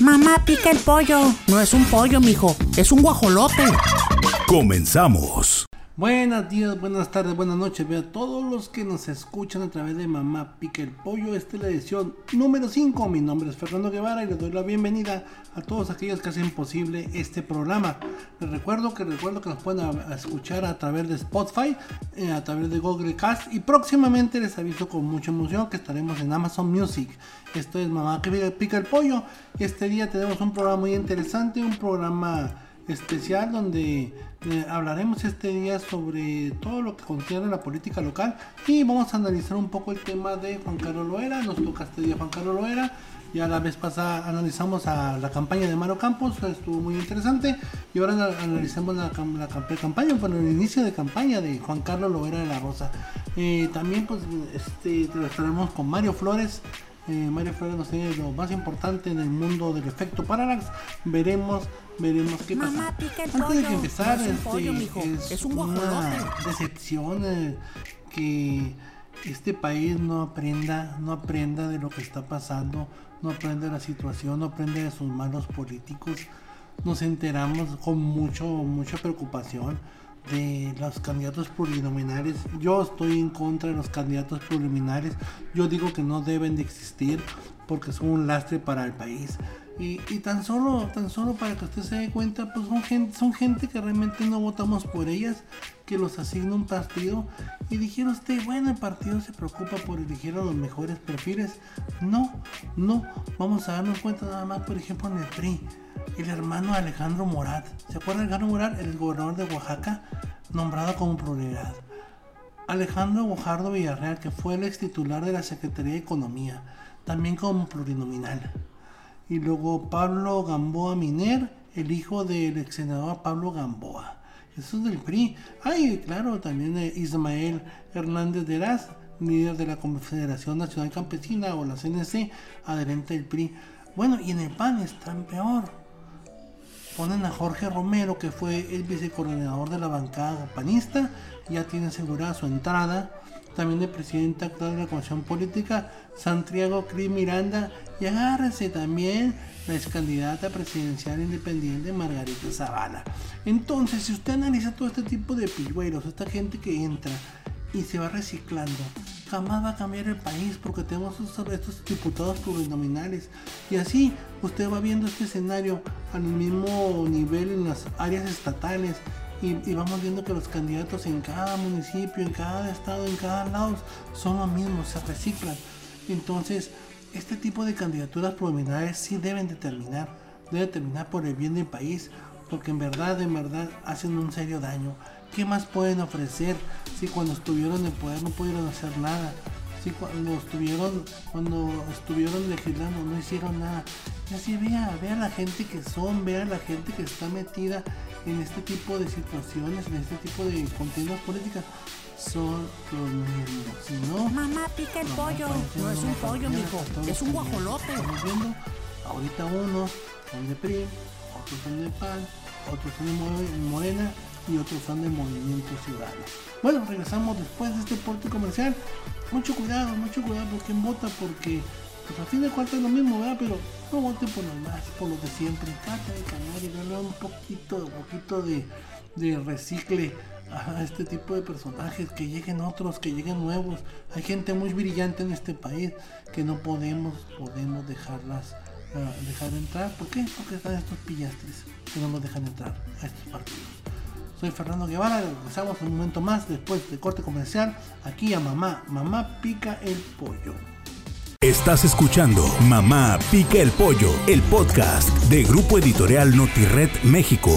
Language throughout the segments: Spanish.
Mamá pica el pollo. No es un pollo, mijo. Es un guajolote. Comenzamos. Buenos días, buenas tardes, buenas noches. Veo a todos los que nos escuchan a través de Mamá Pica el Pollo. Esta es la edición número 5. Mi nombre es Fernando Guevara y les doy la bienvenida a todos aquellos que hacen posible este programa. Les recuerdo que recuerdo que nos pueden escuchar a través de Spotify, eh, a través de Google Cast y próximamente les aviso con mucha emoción que estaremos en Amazon Music. Esto es Mamá Pica el Pollo. Este día tenemos un programa muy interesante, un programa especial donde eh, hablaremos este día sobre todo lo que contiene la política local y vamos a analizar un poco el tema de Juan Carlos Loera. Nos toca este día Juan Carlos Loera. Ya la vez pasada analizamos a la campaña de Maro Campos, estuvo muy interesante. Y ahora analizamos la, la, campaña, bueno, el inicio de campaña de Juan Carlos Loera de la Rosa. Eh, también pues este, estaremos con Mario Flores, eh, Mario Flores nos tiene lo más importante en el mundo del efecto Parallax. Veremos, veremos qué pasa. Antes de que empezar, este, es, una decepción eh, que este país no aprenda, no aprenda de lo que está pasando, no aprenda de la situación, no aprenda de sus malos políticos. Nos enteramos con mucho, mucha preocupación de los candidatos plurinominales. Yo estoy en contra de los candidatos plurinominales. Yo digo que no deben de existir porque son un lastre para el país. Y, tan solo tan solo para que usted se dé cuenta, pues son gente, son gente que realmente no votamos por ellas, que los asigna un partido. Y dijeron usted, bueno, el partido se preocupa por elegir a los mejores perfiles. No, no, vamos a darnos cuenta nada más, por ejemplo, en el PRI el hermano Alejandro Morat. ¿Se acuerda Alejandro Morat? El gobernador de Oaxaca, nombrado como prioridad. Alejandro Bojardo Villarreal, que fue el ex titular de la Secretaría de Economía, también como plurinominal. Y luego Pablo Gamboa Miner, el hijo del ex senador Pablo Gamboa. Es del PRI. Ay, claro, también Ismael Hernández de Eraz, líder de la Confederación Nacional Campesina o la CNC, adherente del PRI. Bueno, y en el PAN están peor ponen a Jorge Romero, que fue el vicecoordinador de la bancada panista, ya tiene asegurada su entrada. También el presidente actual de la Comisión Política, Santiago Cris Miranda, y agárrese también la ex candidata presidencial independiente Margarita Zavala. Entonces, si usted analiza todo este tipo de pilluelos, esta gente que entra y se va reciclando, jamás va a cambiar el país porque tenemos estos, diputados plurinominales. Y así usted va viendo este escenario al mismo nivel en las áreas estatales. Y, vamos viendo que los candidatos en cada municipio, en cada estado, en cada lado son los mismos, se reciclan. Entonces, este tipo de candidaturas plurinominales sí deben determinar, deben terminar por el bien del país, porque en verdad, en verdad hacen un serio daño. ¿Qué más pueden ofrecer si cuando estuvieron en poder no pudieron hacer nada? Si cuando estuvieron, cuando estuvieron legislando no hicieron nada. Y así vea, vea la gente que son, vea la gente que está metida en este tipo de situaciones, en este tipo de contiendas políticas. Son los mismos. Si no, Mamá pica el pollo. No es un pollo, mijo. Es un guajolote. Estamos viendo, ahorita unos son de PRI, otros son de PAN, otros son de Morena y otros son del Movimiento Ciudadano. Bueno, regresamos después de este porte comercial. Mucho cuidado, mucho cuidado por quien vota, porque pues a fin de cuentas es lo mismo, ¿verdad? Pero no vote por los más, por los de siempre. Trata de cambiar y darle un poquito, un poquito de, de recicle a este tipo de personajes, que lleguen otros, que lleguen nuevos. Hay gente muy brillante en este país que no podemos, podemos dejarlas uh, dejar entrar. ¿Por qué? Porque están estos pillastres que no nos dejan entrar a estos partidos. Soy Fernando Guevara, regresamos un momento más después de corte comercial aquí a Mamá, Mamá Pica el Pollo. Estás escuchando Mamá Pica el Pollo, el podcast de Grupo Editorial Notired México.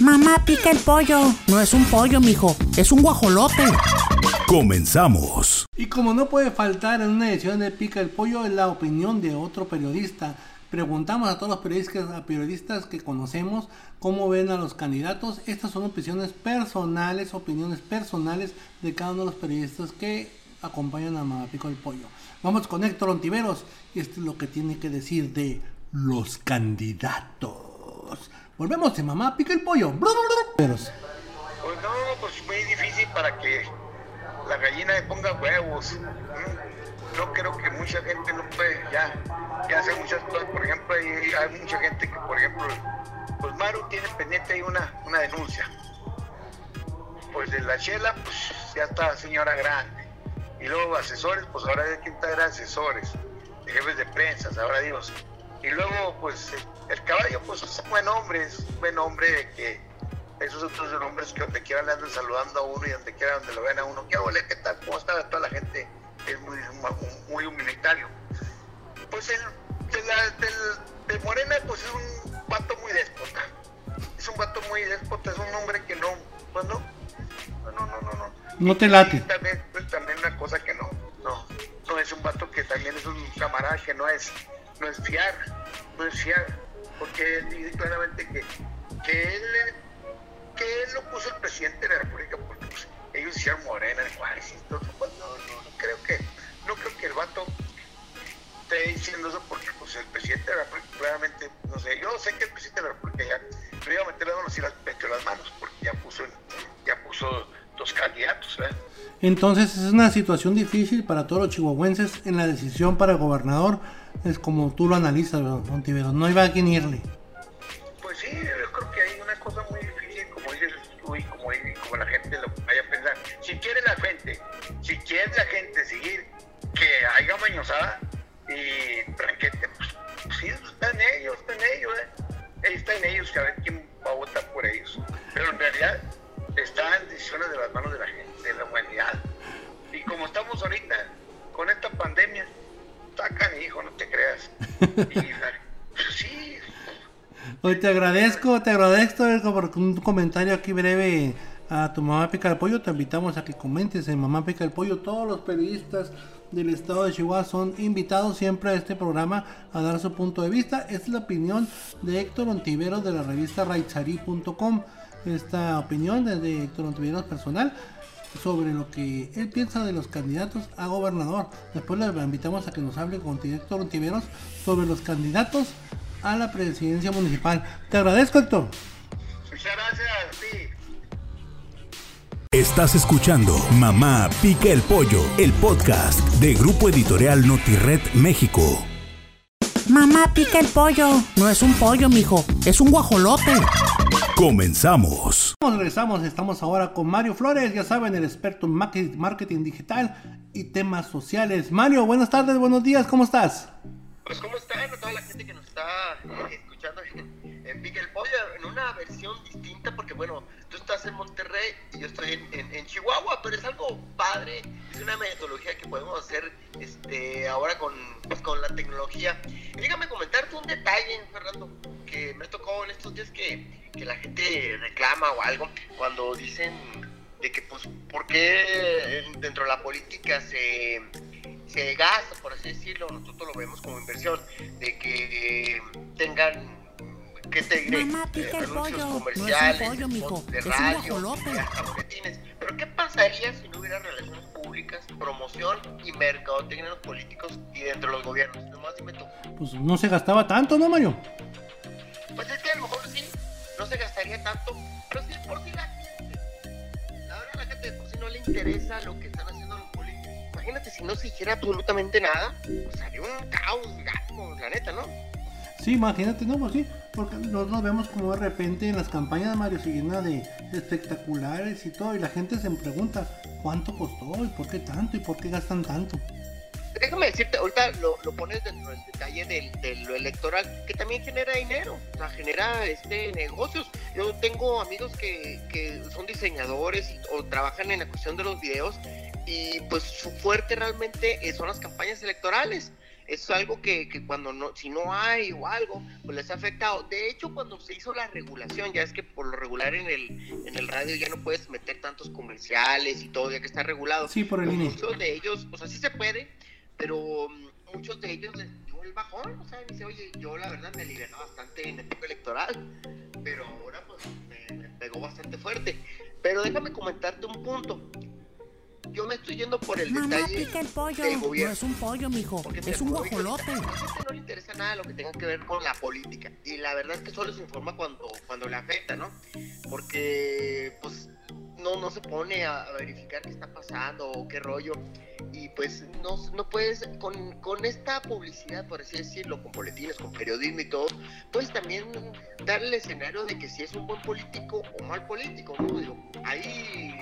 Mamá pica el pollo. No es un pollo, mijo. Es un guajolote. Comenzamos. Y como no puede faltar en una edición de Pica el Pollo, es la opinión de otro periodista Preguntamos a todos los periodistas, a periodistas que conocemos cómo ven a los candidatos. Estas son opiniones personales, opiniones personales de cada uno de los periodistas que acompañan a Mamapico el Pollo. Vamos con Héctor Ontiveros. Esto es lo que tiene que decir de los candidatos. Volvemos de Mamá Pica el Pollo. La gallina le ponga huevos. No creo que mucha gente no puede ya, ya hacer muchas cosas. Por ejemplo, hay, mucha gente que, por ejemplo, pues Maru tiene pendiente ahí una, una denuncia. Pues de la chela, pues ya está señora grande. Y luego asesores, pues ahora hay que estar asesores, de jefes de prensa, ahora Dios. Y luego, pues el caballo, pues es un buen hombre, es un buen hombre de que esos otros hombres que donde quiera le andan saludando a uno y donde quiera donde lo ven a uno. ¿Qué ole? ¿Qué tal? ¿Cómo está toda la gente? Es muy, muy humanitario. Pues el de, Morena, pues es un vato muy déspota. Es un vato muy déspota, es un hombre que no, pues no, no, no, no, no. No te late. Y también, pues también una cosa que no, no, no es un vato que también es un camarada que no es, no es fiar, no es fiar, porque él dice claramente que, que él que él lo puso el presidente de la República porque pues, ellos hicieron Morena. Pues, no, no, no, creo que, no creo que el vato esté diciendo eso porque pues el presidente de la República claramente, no sé, yo sé que el presidente de la República ya no iba a meter las manos y las metió las manos porque ya puso, ya puso dos candidatos. ¿verdad? Entonces es una situación difícil para todos los chihuahuenses en la decisión para gobernador, es como tú lo analizas, Montivero, no iba a quién irle. Te agradezco por un comentario aquí breve a tu mamá pica el pollo, te invitamos a que comentes en Mamá pica el pollo. Todos los periodistas del estado de Chihuahua son invitados siempre a este programa a dar su punto de vista. Esta es la opinión de Héctor Ontiveros de la revista Raitzari.com. Esta opinión es de Héctor Ontiveros personal sobre lo que él piensa de los candidatos a gobernador. Después le invitamos a que nos hable con Héctor Ontiveros sobre los candidatos a la presidencia municipal. Te agradezco, Héctor. Muchas gracias, sí. Estás escuchando Mamá Pica el Pollo, el podcast de Grupo Editorial Notired México. Mamá Pica el Pollo. No es un pollo, mijo, es un guajolote. Comenzamos. Regresamos, estamos ahora con Mario Flores, ya saben, el experto en marketing digital y temas sociales. Mario, buenas tardes, buenos días, ¿cómo estás? Pues, ¿cómo están? Toda la gente que nos está escuchando en Pica el Pollo, en una versión distinta, porque bueno, tú estás en Monterrey y yo estoy en, Chihuahua, pero es algo padre, es una metodología que podemos hacer este, ahora con, pues, con la tecnología. Y dígame comentarte un detalle, Fernando, que me tocó en estos días que, que la gente reclama o algo cuando dicen de que, pues, ¿por qué dentro de la política se, se gasta, por así decirlo, nosotros lo vemos como inversión, de que tengan ¿qué te diré? Mamá, pica el pollo. comerciales, No es un pollo, mijo. spots de Es un radio, boletines. Pero ¿qué pasaría si no hubiera relaciones públicas, promoción y mercadotecnia en los políticos y dentro de los gobiernos? Nomás dime tú. Pues no se gastaba tanto, ¿no, Mario? Pues es que a lo mejor sí, no se gastaría tanto, pero sí por si la gente. La verdad la gente de por sí no le interesa lo que están haciendo. Imagínate si no se hiciera absolutamente nada, pues haría un caos, gato, la neta, ¿no? Sí, imagínate, no, pues sí, porque nosotros vemos como de repente en las campañas Mario se llena de, de espectaculares y todo, y la gente se pregunta cuánto costó y por qué tanto y por qué gastan tanto. Déjame decirte, ahorita lo, lo pones dentro del detalle del, de lo electoral, que también genera dinero, o sea, genera este negocios. Yo tengo amigos que, que son diseñadores y- o trabajan en la cuestión de los videos y pues su fuerte realmente eh, son las campañas electorales. Es algo que, que cuando no, si no hay o algo, pues les ha afectado. De hecho, cuando se hizo la regulación, ya es que por lo regular en el, en el radio ya no puedes meter tantos comerciales y todo, ya que está regulado. Sí, por el Pues muchos de ellos, o sea, sí se puede, pero mm, muchos de ellos les dio el bajón, o sea, dice, oye, yo la verdad me alivié bastante en época electoral, pero ahora pues me, me pegó bastante fuerte. Pero déjame comentarte un punto yo me estoy yendo por el Mamá, detalle pica el pollo. del No es un pollo, mijo. Porque Es un guajolote. No le interesa nada lo que tenga que ver con la política. Y la verdad es que solo se informa cuando, cuando le afecta, ¿no? Porque, pues, no, no se pone a, a verificar qué está pasando o qué rollo. Y pues no, no puedes, con, con esta publicidad, por así decirlo, con boletines, con periodismo y todo, puedes también dar el escenario de que si es un buen político o mal político, ¿no? Digo, ahí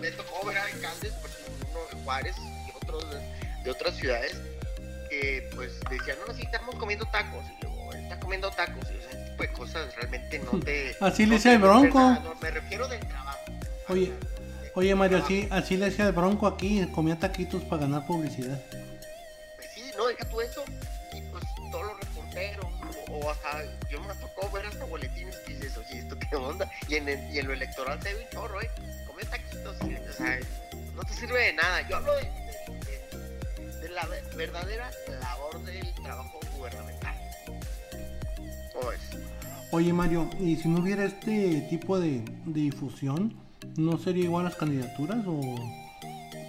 me tocó ver a alcaldes, por ejemplo, uno de Juárez y otros de, de otras ciudades, que pues decían, no, sí, estamos comiendo tacos, y luego, está comiendo tacos, y ese tipo de cosas realmente no te... Así le no decía te el Bronco. nada, no, me refiero del trabajo. Oye, Oye, Mario, así, así le decía el Bronco aquí, comía taquitos para ganar publicidad. Pues sí, no, deja tú eso, y pues todos los reporteros, o, o hasta, yo me tocó ver hasta boletines que dices, oye, ¿esto qué onda? Y en, el- y en lo electoral te ve un chorro, ¿eh? O sea, no te sirve de nada. Yo hablo de, de- de- de la ve- verdadera labor del trabajo gubernamental. ¿Cómo es? Oye, Mario, ¿y si no hubiera este tipo de, difusión, no sería igual las candidaturas o,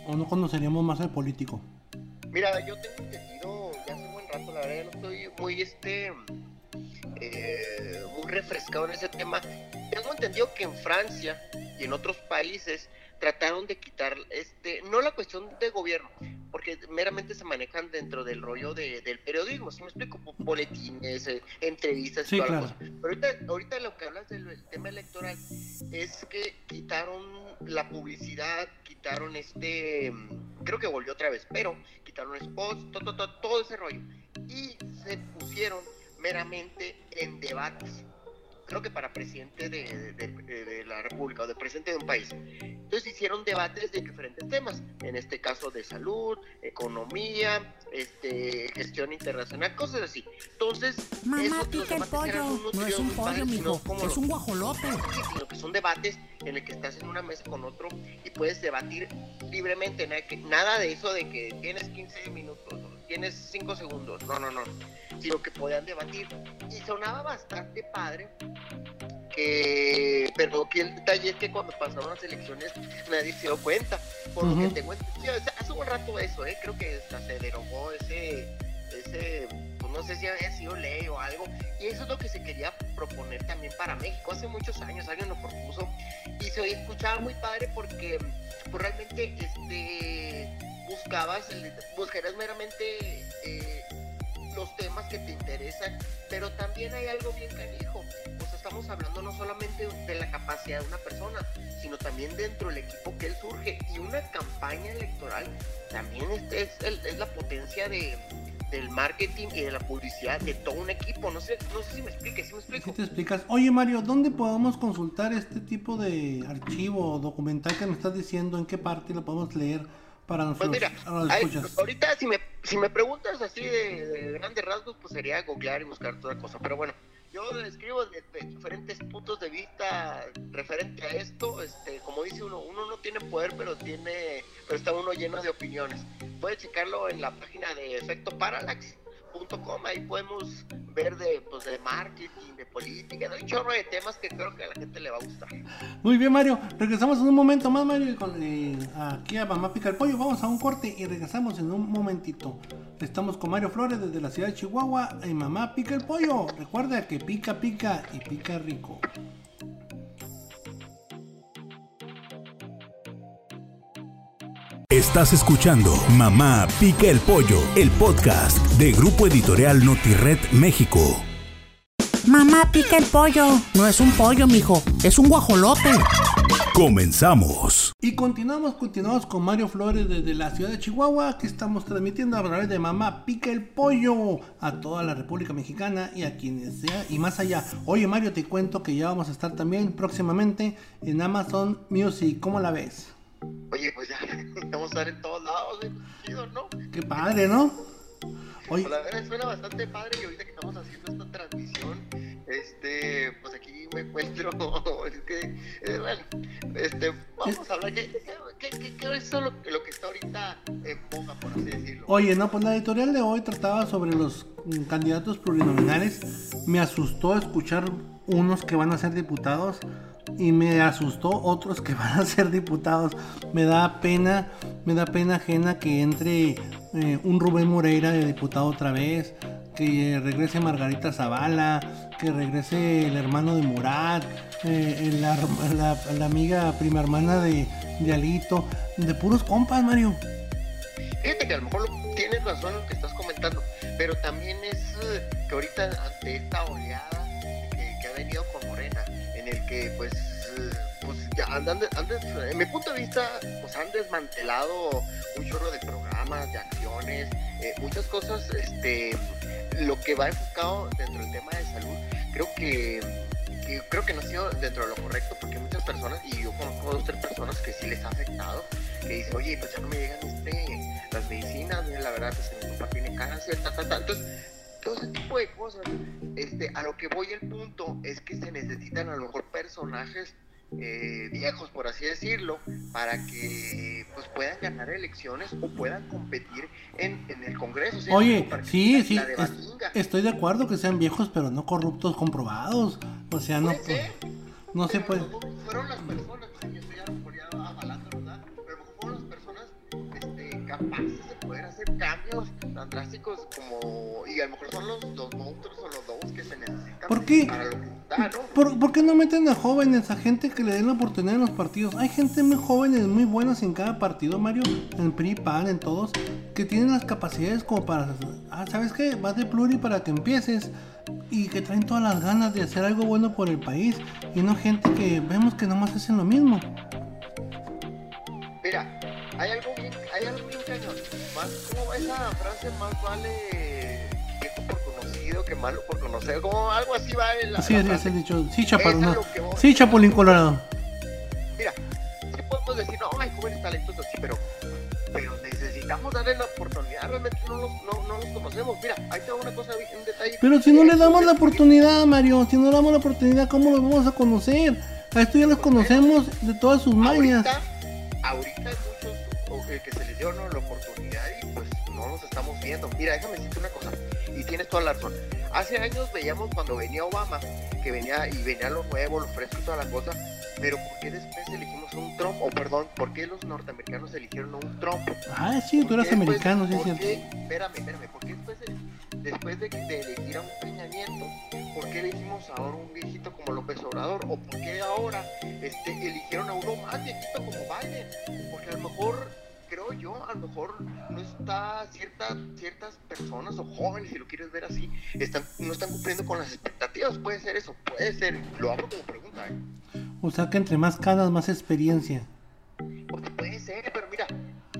o no conoceríamos más al político? Mira, yo tengo entendido ya hace un buen rato, la verdad, no estoy muy este eh, muy refrescado en ese tema. Tengo entendido que en Francia y en otros países trataron de quitar este, no la cuestión de gobierno, porque meramente se manejan dentro del rollo de- del periodismo, si me explico, boletines, eh, entrevistas y Sí, toda la claro. cosa. Pero ahorita, ahorita lo que hablas del del tema electoral es que quitaron la publicidad, quitaron este, creo que volvió otra vez, pero quitaron spots, todo, todo, todo ese rollo. Y se pusieron meramente en debates. Creo que para presidente de, de- de- de la República o de presidente de un país. Entonces hicieron debates de diferentes temas, en este caso de salud, economía, este, gestión internacional, cosas así. Entonces, Mamá, pica el pollo. No es un pollo, mijo. Es los- un guajolote. Sino que son debates en el que estás en una mesa con otro y puedes debatir libremente, nada, que- nada de eso de que tienes 15 minutos, tienes 5 segundos, no, no, no, sino que podían debatir y sonaba bastante padre. Que, pero que el detalle es que cuando pasaron las elecciones nadie se dio cuenta. Por lo que tengo entendido, hace- hace un rato eso, ¿eh? creo que hasta se derogó ese, ese, pues no sé si había sido ley o algo, y eso es lo que se quería proponer también para México. Hace muchos años alguien lo propuso y se escuchaba muy padre porque pues, realmente este, buscabas, el- buscarías meramente eh, los temas que te interesan, pero también hay algo bien canijo. Sea, estamos hablando no solamente de la capacidad de una persona, sino también dentro del equipo que él surge. Y una campaña electoral también es, es es la potencia de, del marketing y de la publicidad de todo un equipo. No sé, no sé si me explique, si me explico. te explicas, oye Mario, ¿dónde podemos consultar este tipo de archivo o documental que me estás diciendo? ¿En qué parte lo podemos leer para Pues nuestros mira, a los ay, escuchas? ahorita si me, si me preguntas así de, de grandes rasgos, pues sería googlear y buscar toda cosa. Pero bueno, yo describo de, de diferentes puntos de vista referente a esto. Este, como dice uno, uno no tiene poder, pero tiene, pero está uno lleno de opiniones. Puedes checarlo en la página de Efecto Parallax.com, ahí podemos ver de, pues, de marketing, de política, de un chorro de temas que creo que a la gente le va a gustar. Muy bien Mario, regresamos en un momento más Mario con, eh, aquí a Mamá Pica el Pollo, vamos a un corte y regresamos en un momentito. Estamos con Mario Flores desde la ciudad de Chihuahua en Mamá Pica el Pollo. Recuerda que pica pica y pica rico. Estás escuchando Mamá Pica el Pollo, el podcast de Grupo Editorial Notired México. Mamá, pica el pollo. No es un pollo, mijo. Es un guajolote. Comenzamos. Y continuamos, continuamos con Mario Flores desde la ciudad de Chihuahua, que estamos transmitiendo a través de Mamá Pica el Pollo a toda la República Mexicana y a quienes sea y más allá. Oye Mario, te cuento que ya vamos a estar también próximamente en Amazon Music. ¿Cómo la ves? Oye, pues ya vamos a estar en todos lados, ¿eh? chido, ¿no? Qué padre, ¿no? Oye, Pues la verdad suena bastante padre y ahorita que estamos haciendo esta transmisión, este, pues aquí me encuentro, es que, eh, bueno, este, vamos a hablar, ¿qué, qué, qué- qué es lo, lo que está ahorita en boga, por así decirlo? Oye, no, pues la editorial de hoy trataba sobre los mm, candidatos plurinominales. Me asustó escuchar unos que van a ser diputados y me asustó otros que van a ser diputados. Me da pena, me da pena ajena que entre eh, un Rubén Moreira de diputado otra vez, que regrese Margarita Zavala, que regrese el hermano de Murat, eh, la, amiga prima hermana de, de Alito, de puros compas, Mario. Fíjate que a lo mejor tienes razón en lo que estás comentando, pero también es eh, que ahorita ante esta oleada que, que ha venido con que pues, eh, pues ya andan, andan- en mi punto de vista, pues han desmantelado un chorro de programas, de acciones, eh, muchas cosas, este, lo que va enfocado dentro del tema de salud, creo que, creo que no ha sido dentro de lo correcto porque muchas personas, y yo conozco dos o tres personas que sí les ha afectado, que dicen, oye, pues ya no me llegan este, las medicinas, la verdad, pues mi papá tiene cáncer, ta, ta, ta. Entonces, todo ese tipo de cosas, este, a lo que voy el punto es que se necesitan a lo mejor personajes eh, viejos, por así decirlo, para que pues puedan ganar elecciones o puedan competir en, en el Congreso. O sea, Oye, sí, sí, de es- estoy de acuerdo que sean viejos, pero no corruptos comprobados. O sea, no, Puede ser, no se puede. Fueron las personas, sea, yo estoy avalando, ¿verdad? Pero a lo mejor fueron las personas este, capaces de poder hacer cambios tan drásticos como. Y a lo mejor son los, los monstruos o los lobos que se necesitan ¿Por qué? para lo que está, ¿no? ¿Por, por qué no meten a jóvenes, a gente que le den la oportunidad en los partidos? Hay gente muy jóvenes, muy buenas en cada partido, Mario, en PRI, PAN, en todos, que tienen las capacidades como para, ah, ¿sabes qué? Vas de pluri para que empieces y que traen todas las ganas de hacer algo bueno por el país y no gente que vemos que nomás hacen lo mismo. Hay algo bien, hay algo bien cañón. Más, ¿Cómo va esa frase? Más vale viejo por conocido que malo por conocer. Como algo así va en la, es, frase. dicho. Sí, voy. Sí, Chapulín Colorado. Mira, sí podemos decir, no, hay jóvenes talentosos, sí, pero, pero necesitamos darle la oportunidad, realmente no los, no, no los conocemos. Mira, ahí tengo una cosa, un detalle. Pero si no le damos la Este, oportunidad, Mario, si no le damos la oportunidad, ¿cómo los vamos a conocer? A esto ya los conocemos de todas sus mañas. Ahorita, ahorita eh, que se les dio ¿no? la oportunidad y pues no los estamos viendo. Mira, déjame decirte una cosa, y tienes toda la razón. Hace años veíamos cuando venía Obama, que venía y venía lo nuevo, lo fresco y toda la cosa, pero ¿por qué después elegimos a un Trump? O perdón, ¿por qué los norteamericanos eligieron a un Trump? Ah, sí, tú eras ¿Por qué americano, sí, cierto. Espérame, espérame, ¿por qué después de, después de, de elegir a un Peña Nieto, por qué elegimos ahora un viejito como López Obrador? ¿O por qué ahora este, eligieron a uno más viejito como Biden? Porque a lo mejor, creo yo, a lo mejor no está cierta, ciertas personas o jóvenes, si lo quieres ver así, están, no están cumpliendo con las expectativas. Puede ser eso, puede ser. Lo abro como pregunta, ¿eh? O sea que entre más canas, más experiencia. Porque puede ser, pero mira,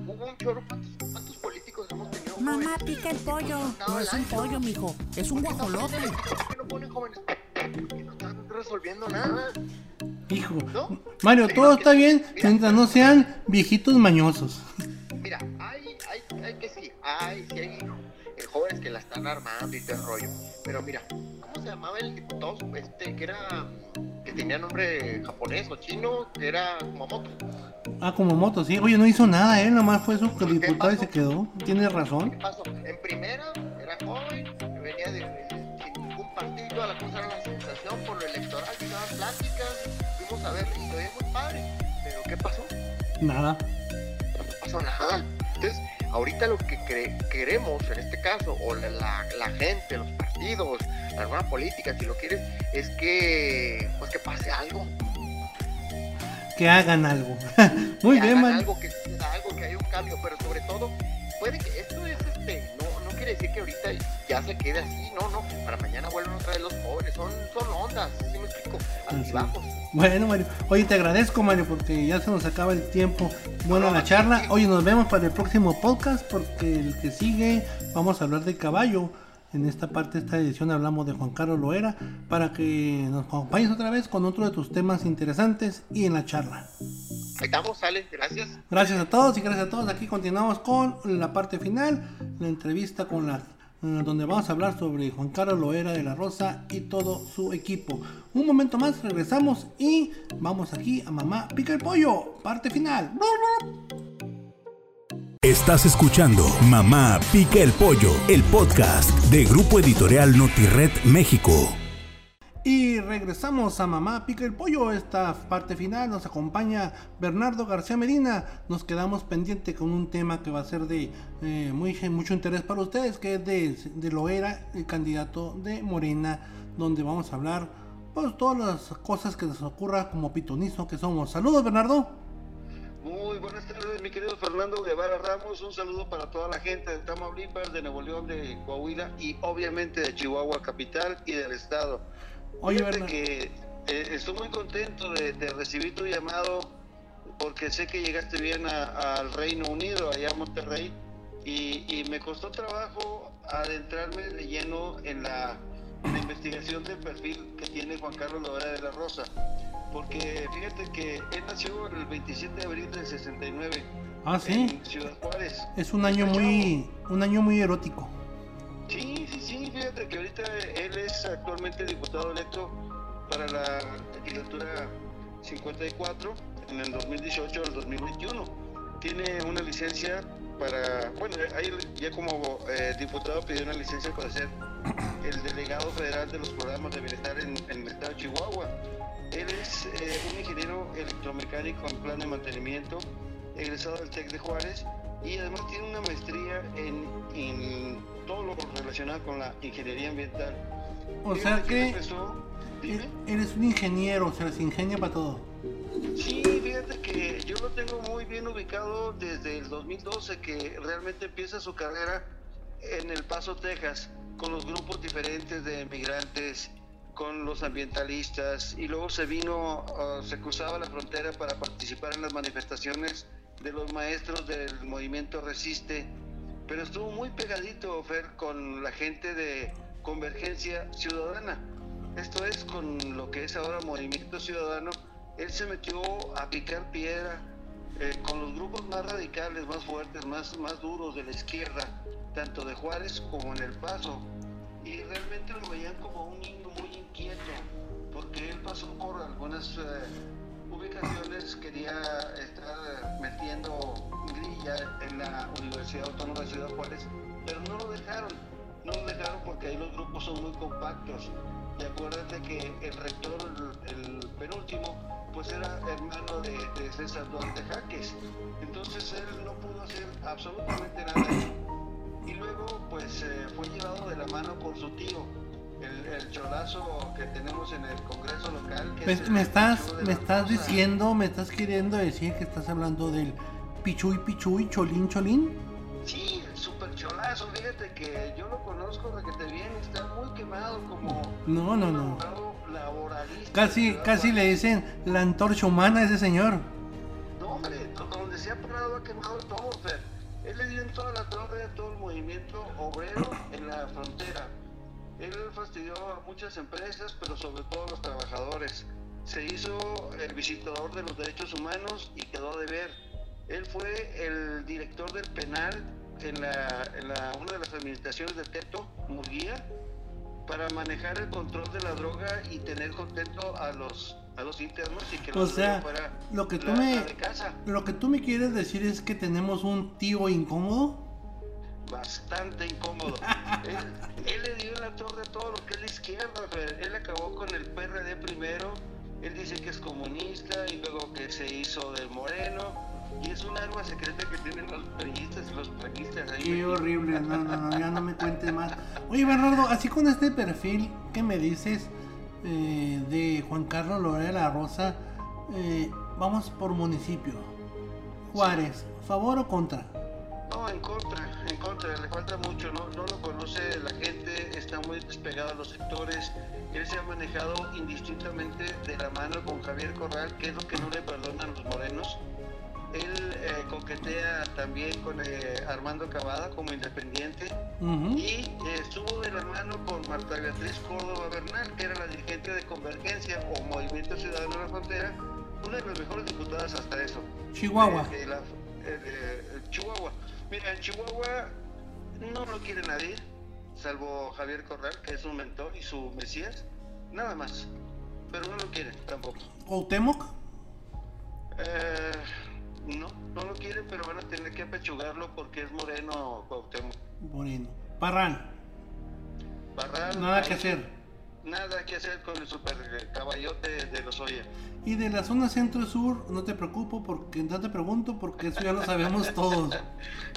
hubo un chorro. ¿Cuántos, cuántos políticos hemos tenido? Mamá, jóvenes? pica el pollo. No, es un pollo, mijo. Es un ¿Por qué no guajolote. ¿Por qué no ponen jóvenes? Porque no están resolviendo nada. Hijo. ¿No? Mario, todo está bien mientras no sean viejitos mañosos. Están armando y todo el rollo. Pero mira, ¿cómo se llamaba el diputado este que era, que tenía nombre japonés o chino, que era Kumamoto? Ah, como moto, sí. Oye, no hizo nada, ¿eh? Nomás fue su ¿Qué diputado y se quedó. Tienes ¿Qué razón. pasó? En primera, era joven, venía de, de- sin ningún partido, a la cosa era la sensación por lo electoral, y daban pláticas, fuimos a ver, y se veía muy padre. Pero ¿qué pasó? Nada. no pasó nada. Entonces, ahorita lo que queremos en este caso, o la, la- la gente, los partidos, la nueva política, si lo quieres, es que pues que pase algo. Que hagan algo. Muy que bien, hagan Mario. algo, que algo, que haya un cambio, pero sobre todo, puede que esto decir que ahorita ya se quede así, no, no, para mañana vuelven otra vez los jóvenes, son, son ondas, ¿sí me explico? Altibajos. Bueno, Mario. Oye, te agradezco, Mario, porque ya se nos acaba el tiempo. Buena la charla. Oye, nos vemos para el próximo podcast, porque el que sigue vamos a hablar de caballo. En esta parte, esta edición, hablamos de Juan Carlos Loera, para que nos acompañes otra vez con otro de tus temas interesantes y en la charla. Ahí estamos, sale, gracias. Gracias a todos y gracias a todos. Aquí continuamos con la parte final, la entrevista con la eh, donde vamos a hablar sobre Juan Carlos Loera de la Rosa y todo su equipo. Un momento más, regresamos y vamos aquí a Mamá Pica el Pollo, parte final. Estás Estás escuchando Mamá Pica el Pollo, el podcast de Grupo Editorial Notired México. Y regresamos a Mamá Pica el Pollo. Esta parte final nos acompaña Bernardo García Medina. Nos quedamos pendiente con un tema que va a ser de eh, muy, mucho interés para ustedes, que es de, de Loera, el candidato de Morena, donde vamos a hablar pues todas las cosas que nos ocurra como pitonizo que somos. Saludos Bernardo. Muy buenas tardes, mi querido Fernando Guevara Ramos. Un saludo para toda la gente de Tamaulipas, de Nuevo León, de Coahuila y obviamente de Chihuahua capital y del estado. Oye, Fíjate que eh, estoy muy contento de, de, recibir tu llamado porque sé que llegaste bien al Reino Unido, allá a Monterrey, y, y, me costó trabajo adentrarme de lleno en la, en la investigación del perfil que tiene Juan Carlos Lovera de la Rosa. Porque fíjate que él nació el 27 de abril del 69. Ah, sí. En Ciudad Juárez. Es un año muy, un año muy erótico. Sí, sí, sí, fíjate que ahorita él es actualmente diputado electo para la legislatura 54 en el 2018 al 2021. Tiene una licencia para, bueno, ahí ya como eh, diputado pidió una licencia para ser el delegado federal de los programas de bienestar en, el estado de Chihuahua. Él es eh, un ingeniero electromecánico en plan de mantenimiento, egresado del TEC de Juárez y además tiene una maestría en todo lo relacionado con la ingeniería ambiental. O sea que empezó- dime. eres un ingeniero, o sea, se ingenia para todo. Sí, fíjate que yo lo tengo muy bien ubicado desde el 2012, que realmente empieza su carrera en El Paso, Texas, con los grupos diferentes de migrantes, con los ambientalistas, y luego se vino, uh, se cruzaba la frontera para participar en las manifestaciones de los maestros del movimiento Resiste, pero estuvo muy pegadito, Fer, con la gente de Convergencia Ciudadana. Esto es con lo que es ahora Movimiento Ciudadano. Él se metió a picar piedra eh, con los grupos más radicales, más fuertes, más, más duros de la izquierda, tanto de Juárez como en El Paso. Y realmente lo veían como un niño muy inquieto, porque él pasó por algunas eh, ubicaciones, quería estar metiendo grilla en la Universidad Autónoma de Ciudad Juárez, pero no lo dejaron. No lo dejaron porque ahí los grupos son muy compactos. Y acuérdate que el rector, el, penúltimo, pues era hermano de, de César Duarte Jaques. Entonces él no pudo hacer absolutamente nada. Y luego pues eh, fue llevado de la mano por su tío, el, el cholazo que tenemos en el Congreso local. que Me, es me estás, me estás diciendo, me estás queriendo decir que estás hablando del pichuy pichuy, cholín cholín. Sí, el super cholazo, fíjate que yo lo conozco de que te viene, está muy quemado como No, no, no. laboralista. Casi, ¿verdad, casi le dicen la antorcha humana a ese señor. No, hombre, donde se ha parado ha quemado todo, Fer. Él le dio en toda la torre a todo el movimiento obrero en la frontera. Él fastidió a muchas empresas, pero sobre todo a los trabajadores. Se hizo el visitador de los derechos humanos y quedó de ver. Él fue el director del penal en, la, en la- una de las administraciones de Teto, Murguía, para manejar el control de la droga y tener contento a los, a los internos y que O sea, fuera lo que tú la- me- la de casa. Lo que tú me quieres decir es que tenemos un tío incómodo. Bastante incómodo. él, él le dio en la torre todo lo que es la izquierda, él acabó con el PRD primero, él dice que es comunista y luego que se hizo del moreno, y es un arma secreta que tienen los periodistas y los plaquistas ahí. Qué horrible, no, no, no, ya no me cuentes más. Oye, Bernardo, así con este perfil que me dices eh, de Juan Carlos Lorena de la Rosa, eh, vamos por municipio. Juárez, ¿favor o contra? No, en contra, en contra, le falta mucho, no, no lo conoce la gente, está muy despegado a los sectores, él se ha manejado indistintamente de la mano con Javier Corral, que es lo que no le perdonan los morenos. Él eh, coquetea también con eh, Armando Cavada como independiente y eh, estuvo de la mano con Marta Beatriz Córdoba Bernal, que era la dirigente de Convergencia o Movimiento Ciudadano de la Frontera, una de las mejores diputadas hasta eso. Chihuahua. La- eh, de Chihuahua. Mira, en Chihuahua no lo quiere nadie, salvo Javier Corral, que es un mentor y su mesías, nada más. Pero no lo quieren tampoco. ¿Cuauhtémoc? Eh, No, no lo quieren, pero van a tener que apechugarlo porque es moreno Cuauhtémoc. Moreno. Parral. Parral. Nada que hacer. Nada que hacer con el super caballote de los Oya. Y de la zona centro-sur, no te preocupo porque no te pregunto porque eso ya lo sabemos todos.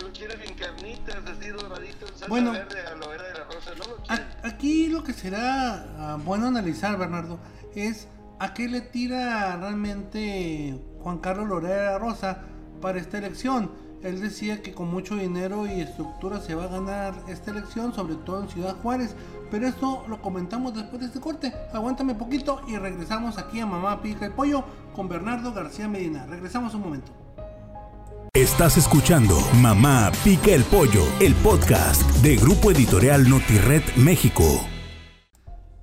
lo quieren en carnitas, así doraditos, salsa Bueno. verde, aloe vera de la rosa, no lo quieren. A- Aquí lo que será ah, bueno analizar, Bernardo, es a qué le tira realmente Juan Carlos Lorera Rosa para esta elección. Él decía que con mucho dinero y estructura se va a ganar esta elección, sobre todo en Ciudad Juárez. Pero esto lo comentamos después de este corte. Aguántame poquito y regresamos aquí a Mamá Pica el Pollo con Bernardo García Medina. Regresamos un momento. Estás escuchando Mamá Pica el Pollo, el podcast de Grupo Editorial Notired México.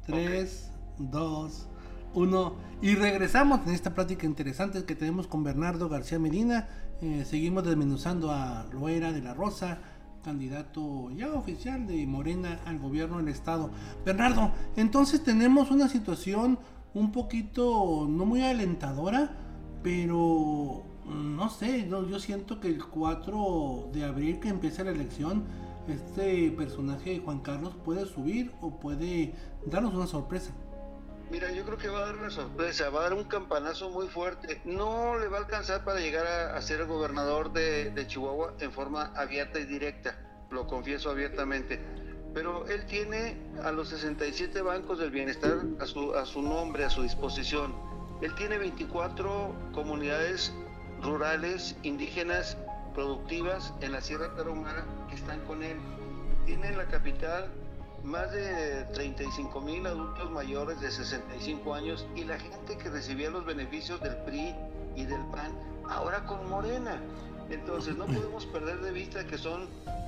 3, 2, 1. Y regresamos en esta plática interesante que tenemos con Bernardo García Medina. Eh, seguimos desmenuzando a Loera de la Rosa, candidato ya oficial de Morena al gobierno del estado. Bernardo, entonces tenemos una situación un poquito no muy alentadora, pero mm, no sé, no, yo siento que el 4 de abril que empieza la elección, este personaje de Juan Carlos puede subir o puede darnos una sorpresa. Mira, yo creo que va a dar una sorpresa, va a dar un campanazo muy fuerte. No le va a alcanzar para llegar a, a ser gobernador de, de Chihuahua en forma abierta y directa, lo confieso abiertamente. Pero él tiene a los 67 bancos del bienestar a su, a su nombre, a su disposición. Él tiene 24 comunidades rurales, indígenas, productivas en la Sierra Tarahumara que están con él. Tiene en la capital más de 35 mil adultos mayores de 65 años y la gente que recibía los beneficios del PRI y del PAN, ahora con Morena. Entonces no podemos perder de vista que son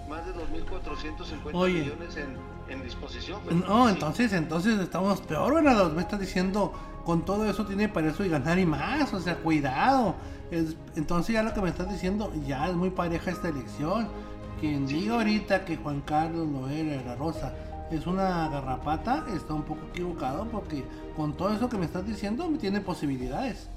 más de 2.450 Oye. millones en, en disposición. No, Sí. entonces, entonces estamos peor, Bernardo. Me estás diciendo, con todo eso tiene para eso y ganar y más. O sea, cuidado. Es- entonces ya lo que me estás diciendo, ya es muy pareja esta elección. Quien diga ahorita que Juan Carlos Noel la Rosa es una garrapata, está un poco equivocado porque con todo eso que me estás diciendo, tiene posibilidades.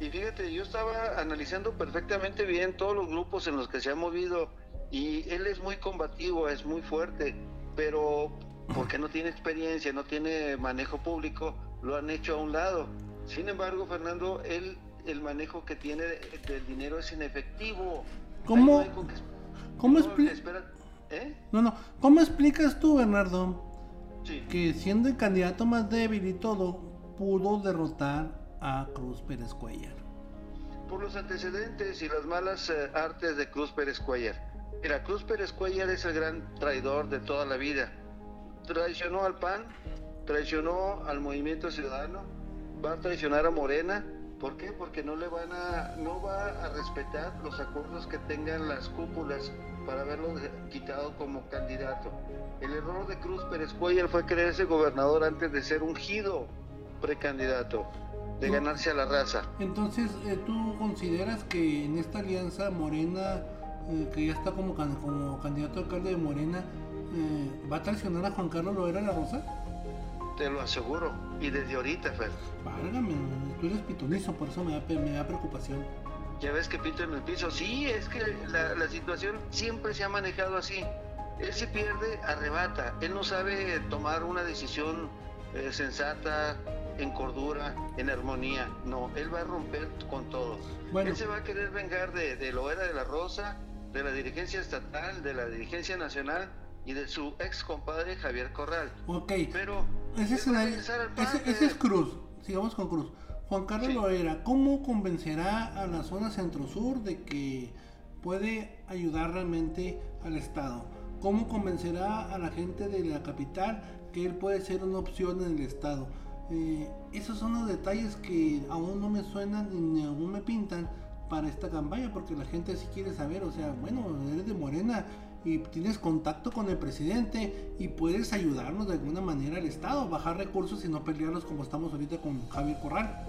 Y fíjate, yo estaba analizando perfectamente bien todos los grupos en los que se ha movido y él es muy combativo, es muy fuerte, pero porque no tiene experiencia, no tiene manejo público, lo han hecho a un lado. Sin embargo, Fernando, él el manejo que tiene de- del dinero es. ¿Cómo- no con qué- cómo no, expli- espera- ¿Eh? No, no. ¿Cómo explicas tú, Bernardo, Sí. que siendo el candidato más débil y todo, pudo derrotar a Cruz Pérez Cuellar? por los antecedentes y las malas eh, artes de Cruz Pérez Cuellar. Mira, Cruz Pérez Cuellar es el gran traidor de toda la vida. Traicionó al PAN, traicionó al Movimiento Ciudadano, va a traicionar a Morena. ¿Por qué? Porque no le van a, no va a respetar los acuerdos que tengan las cúpulas para haberlo quitado como candidato. El error de Cruz Pérez Cuellar fue creerse gobernador antes de ser ungido precandidato, de No. ganarse a la raza. Entonces, eh, ¿tú consideras que en esta alianza Morena, eh, que ya está como, can- como candidato a alcalde de Morena, eh, va a traicionar a Juan Carlos Loera La Rosa? Te lo aseguro. Y desde ahorita, Fer. Válgame, tú eres pitonizo, por eso me da, me da preocupación. Ya ves que pito en el piso. Sí, es que la, la situación siempre se ha manejado así. Él se pierde, arrebata. Él no sabe tomar una decisión eh, sensata, en cordura, en armonía. No, él va a romper con todo. Bueno. Él se va a querer vengar de, de Loera de la Rosa, de la dirigencia estatal, de la dirigencia nacional y de su ex compadre Javier Corral. Ok, Pero ese, al PAN, ese, ese es. Cruz, sigamos con Cruz. Juan Carlos Sí. Loera, ¿cómo convencerá a la zona centro-sur de que puede ayudar realmente al Estado? ¿Cómo convencerá a la gente de la capital que él puede ser una opción en el Estado? Eh, esos son los detalles que aún no me suenan ni aún me pintan para esta campaña, porque la gente sí quiere saber, o sea, bueno, eres de Morena y tienes contacto con el presidente y puedes ayudarnos de alguna manera al Estado, bajar recursos y no pelearlos como estamos ahorita con Javier Corral.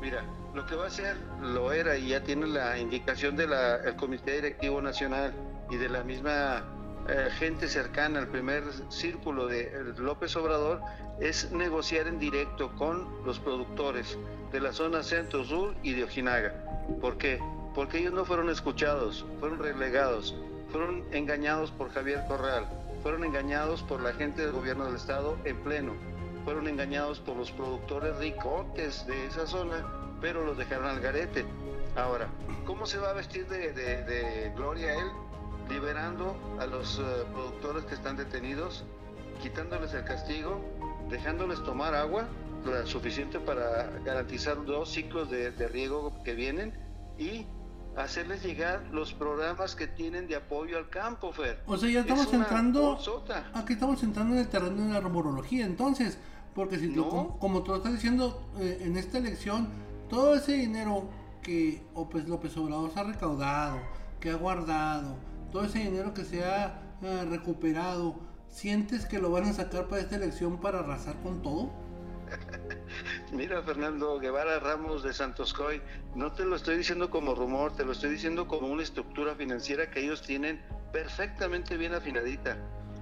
Mira, lo que va a hacer lo era y ya tiene la indicación del Comité Directivo Nacional y de la misma eh, gente cercana al primer círculo de López Obrador es negociar en directo con los productores de la zona centro-sur y de Ojinaga. ¿Por qué? porque ellos no fueron escuchados, fueron relegados, fueron engañados por Javier Corral, fueron engañados por la gente del gobierno del estado en pleno, fueron engañados por los productores ricotes de esa zona, pero los dejaron al garete. Ahora, ¿cómo se va a vestir de, gloria él? Liberando a los eh, productores que están detenidos, quitándoles el castigo, dejándoles tomar agua, suficiente para garantizar dos ciclos de riego que vienen y hacerles llegar los programas que tienen de apoyo al campo, Fer. O sea, ya Es estamos entrando. bolsota. Aquí estamos entrando en el terreno de la rumorología, entonces. Porque si tú, No. como, como tú lo estás diciendo eh, en esta elección, todo ese dinero que López, López Obrador se ha recaudado, que ha guardado, todo ese dinero que se ha eh, recuperado, ¿sientes que lo van a sacar para esta elección para arrasar con todo? Mira, Fernando Guevara Ramos de Santos Coy, no te lo estoy diciendo como rumor, te lo estoy diciendo como una estructura financiera que ellos tienen perfectamente bien afinadita,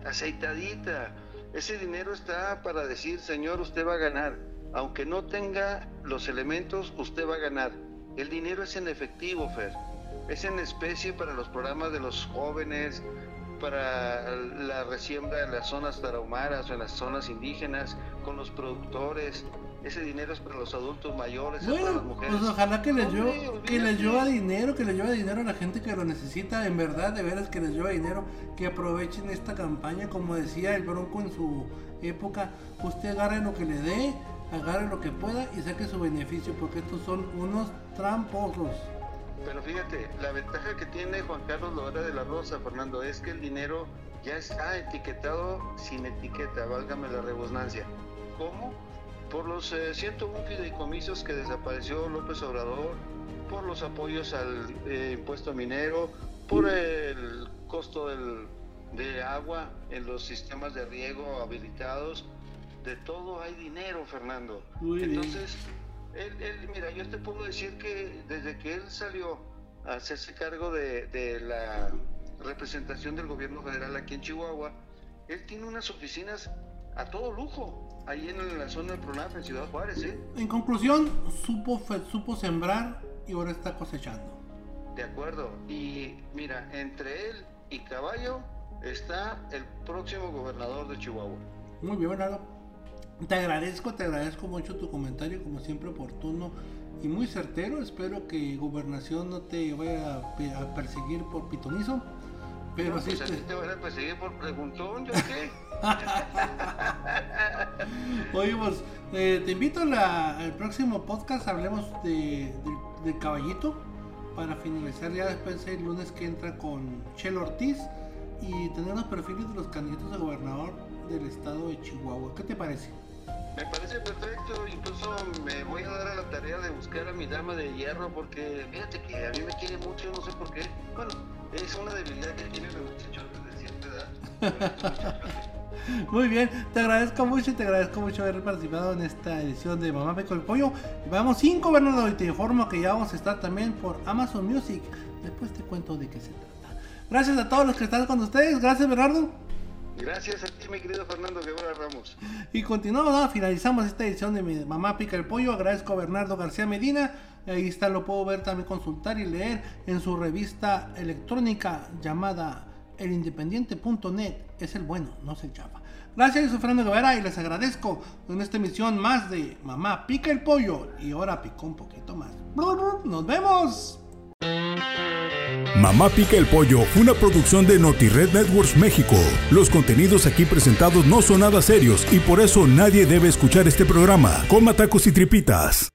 aceitadita. Ese dinero está para decir, señor, usted va a ganar. Aunque no tenga los elementos, usted va a ganar. El dinero es en efectivo, Fer. Es en especie para los programas de los jóvenes, para la resiembra en las zonas tarahumaras o en las zonas indígenas, con los productores. Ese dinero es para los adultos mayores, es para las Bueno, mujeres. pues ojalá que les, lleve, que les lleve dinero, que les lleve dinero a la gente que lo necesita, en verdad, de veras que les lleve dinero, que aprovechen esta campaña, como decía el Bronco en su época, usted agarre lo que le dé, agarre lo que pueda y saque su beneficio, porque estos son unos tramposos. Pero fíjate, la ventaja que tiene Juan Carlos Loera de la Rosa, Fernando, es que el dinero ya está etiquetado sin etiqueta, válgame la redundancia. ¿Cómo? Por los eh, 101 fideicomisos que desapareció López Obrador, por los apoyos al eh, impuesto minero, por el costo del, de agua en los sistemas de riego habilitados, de todo hay dinero, Fernando. Muy. Entonces, él, él, mira, yo te puedo decir que desde que él salió a hacerse cargo de, de la representación del gobierno federal aquí en Chihuahua, él tiene unas oficinas a todo lujo, ahí en la zona del PRONAF, en Ciudad Juárez, ¿eh? En conclusión, supo, supo sembrar y ahora está cosechando. De acuerdo. Y mira, entre él y Caballo está el próximo gobernador de Chihuahua. Muy bien, Bernardo. Te agradezco, te agradezco mucho tu comentario, como siempre oportuno y muy certero. Espero que Gobernación no te vaya a perseguir por pitonizo. Pero No, sí, pues a ti este- te van a perseguir por preguntón, ¿yo qué? oye, pues, eh, te invito al próximo podcast, hablemos de, de- caballito, para finalizar ya después el lunes que entra con Chelo Ortiz y tener los perfiles de los candidatos a gobernador del estado de Chihuahua. ¿Qué te parece? Me parece perfecto, incluso me voy a dar a la tarea de buscar a mi dama de hierro porque fíjate que a mí me quiere mucho, no sé por qué. Bueno, es una debilidad que tiene el muchacho desde cierta edad. Muy bien, te agradezco mucho y te agradezco mucho haber participado en esta edición de Mamá Peco el Pollo. Vamos 5 Bernardo y te informo que ya vamos a estar también por Amazon Music. Después te cuento de qué se trata. Gracias a todos los que están con ustedes. Gracias Bernardo. Gracias a ti, mi querido Fernando Guevara Ramos. Y continuamos, ¿no? finalizamos esta edición de mi Mamá Pica el Pollo. Agradezco a Bernardo García Medina. Ahí está, lo puedo ver también, consultar y leer en su revista electrónica llamada elindependiente.net. Es el bueno, no se llama. Gracias, soy Fernando Guevara y les agradezco en esta emisión más de Mamá Pica el Pollo. Y ahora picó un poquito más. ¡Nos vemos! Mamá Pica el Pollo una producción de NotiRed Networks México. Los contenidos aquí presentados no son nada serios y por eso nadie debe escuchar este programa. Coma tacos y tripitas.